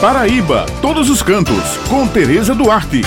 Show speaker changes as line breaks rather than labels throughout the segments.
Paraíba, todos os cantos, com Tereza Duarte.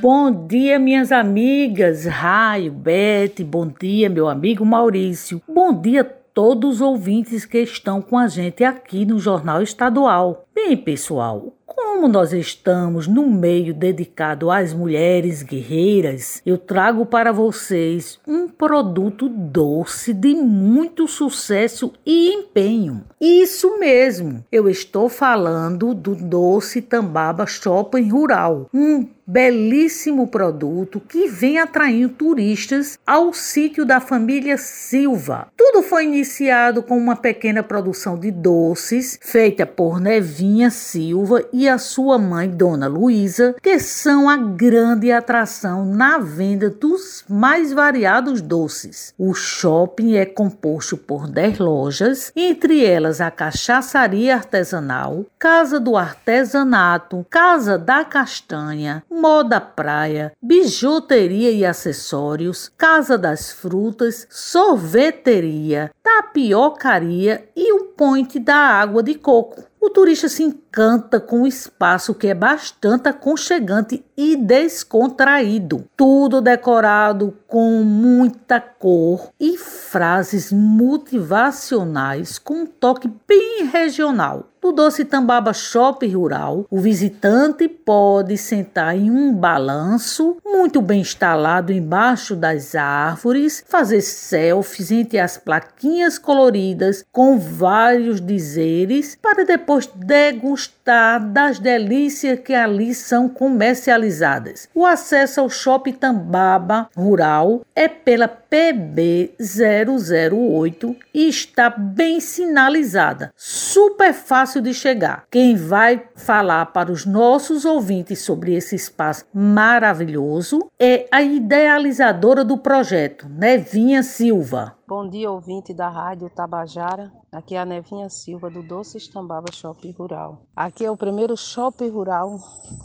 Bom dia, minhas amigas. Raio, Bete, bom dia, meu amigo Maurício. Bom dia todos os ouvintes que estão com a gente aqui no Jornal Estadual. Bem, pessoal, como nós estamos no meio dedicado às mulheres guerreiras, eu trago para vocês um produto doce de muito sucesso e empenho. Isso mesmo, eu estou falando do doce Tambaba Shopping Rural, um belíssimo produto que vem atraindo turistas ao sítio da família Silva. Tudo foi iniciado com uma pequena produção de doces feita por Nevinha Silva e a sua mãe, Dona Luísa, que são a grande atração na venda dos mais variados doces. O shopping é composto por 10 lojas, entre elas a Cachaçaria Artesanal, Casa do Artesanato, Casa da Castanha, moda praia, bijuteria e acessórios, casa das frutas, sorveteria, tapiocaria e o point da água de coco. O turista se encanta com o espaço que é bastante aconchegante e descontraído. Tudo decorado com muita cor e frases motivacionais com um toque bem regional. No Doce Tambaba Shopping Rural, o visitante pode sentar em um balanço muito bem instalado embaixo das árvores, fazer selfies entre as plaquinhas coloridas com vários dizeres para depois degustar das delícias que ali são comercializadas. O acesso ao Shopping Tambaba Rural é pela PB 008 e está bem sinalizada. Super fácil de chegar. Quem vai falar para os nossos ouvintes sobre esse espaço maravilhoso é a idealizadora do projeto, Nevinha Silva.
Bom dia, ouvinte da Rádio Tabajara. Aqui é a Nevinha Silva do Doce Estambaba Shopping Rural. Aqui é o primeiro shopping rural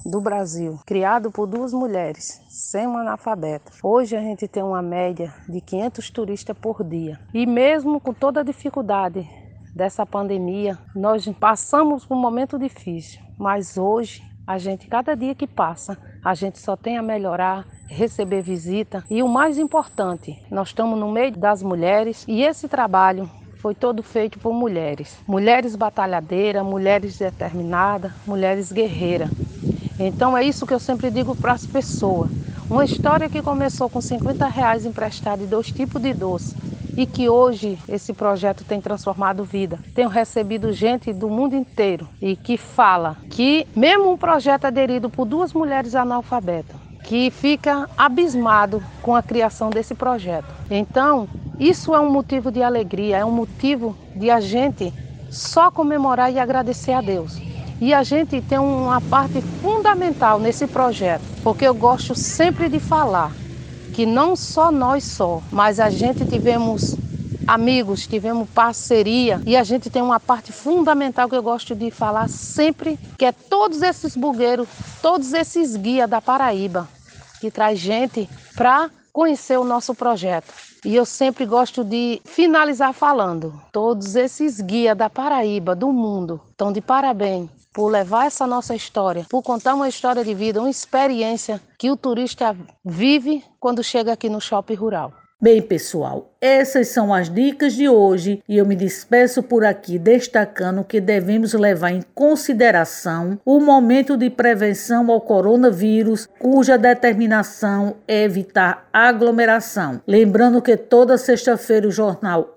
do Brasil, criado por duas mulheres, sem um analfabeta. Hoje a gente tem uma média de 500 turistas por dia. E mesmo com toda a dificuldade dessa pandemia, nós passamos por um momento difícil, mas hoje a gente, cada dia que passa, a gente só tem a melhorar, receber visita e o mais importante, nós estamos no meio das mulheres e esse trabalho foi todo feito por mulheres. Mulheres batalhadeiras, mulheres determinadas, mulheres guerreiras. Então é isso que eu sempre digo para as pessoas. Uma história que começou com 50 reais emprestado e dois tipos de doce e que hoje esse projeto tem transformado vida. Tenho recebido gente do mundo inteiro e que fala que mesmo um projeto aderido por duas mulheres analfabetas, que fica abismado com a criação desse projeto. Então, isso é um motivo de alegria, é um motivo de a gente só comemorar e agradecer a Deus. E a gente tem uma parte fundamental nesse projeto, porque eu gosto sempre de falar que não só nós só, mas a gente tivemos amigos, tivemos parceria e a gente tem uma parte fundamental que eu gosto de falar sempre, que é todos esses bugueiros, todos esses guias da Paraíba, que traz gente para conhecer o nosso projeto. E eu sempre gosto de finalizar falando, todos esses guias da Paraíba, do mundo, estão de parabéns por levar essa nossa história, por contar uma história de vida, uma experiência que o turista vive quando chega aqui no shopping rural.
Bem, pessoal, essas são as dicas de hoje e eu me despeço por aqui destacando que devemos levar em consideração o momento de prevenção ao coronavírus, cuja determinação é evitar aglomeração. Lembrando que toda sexta-feira o jornal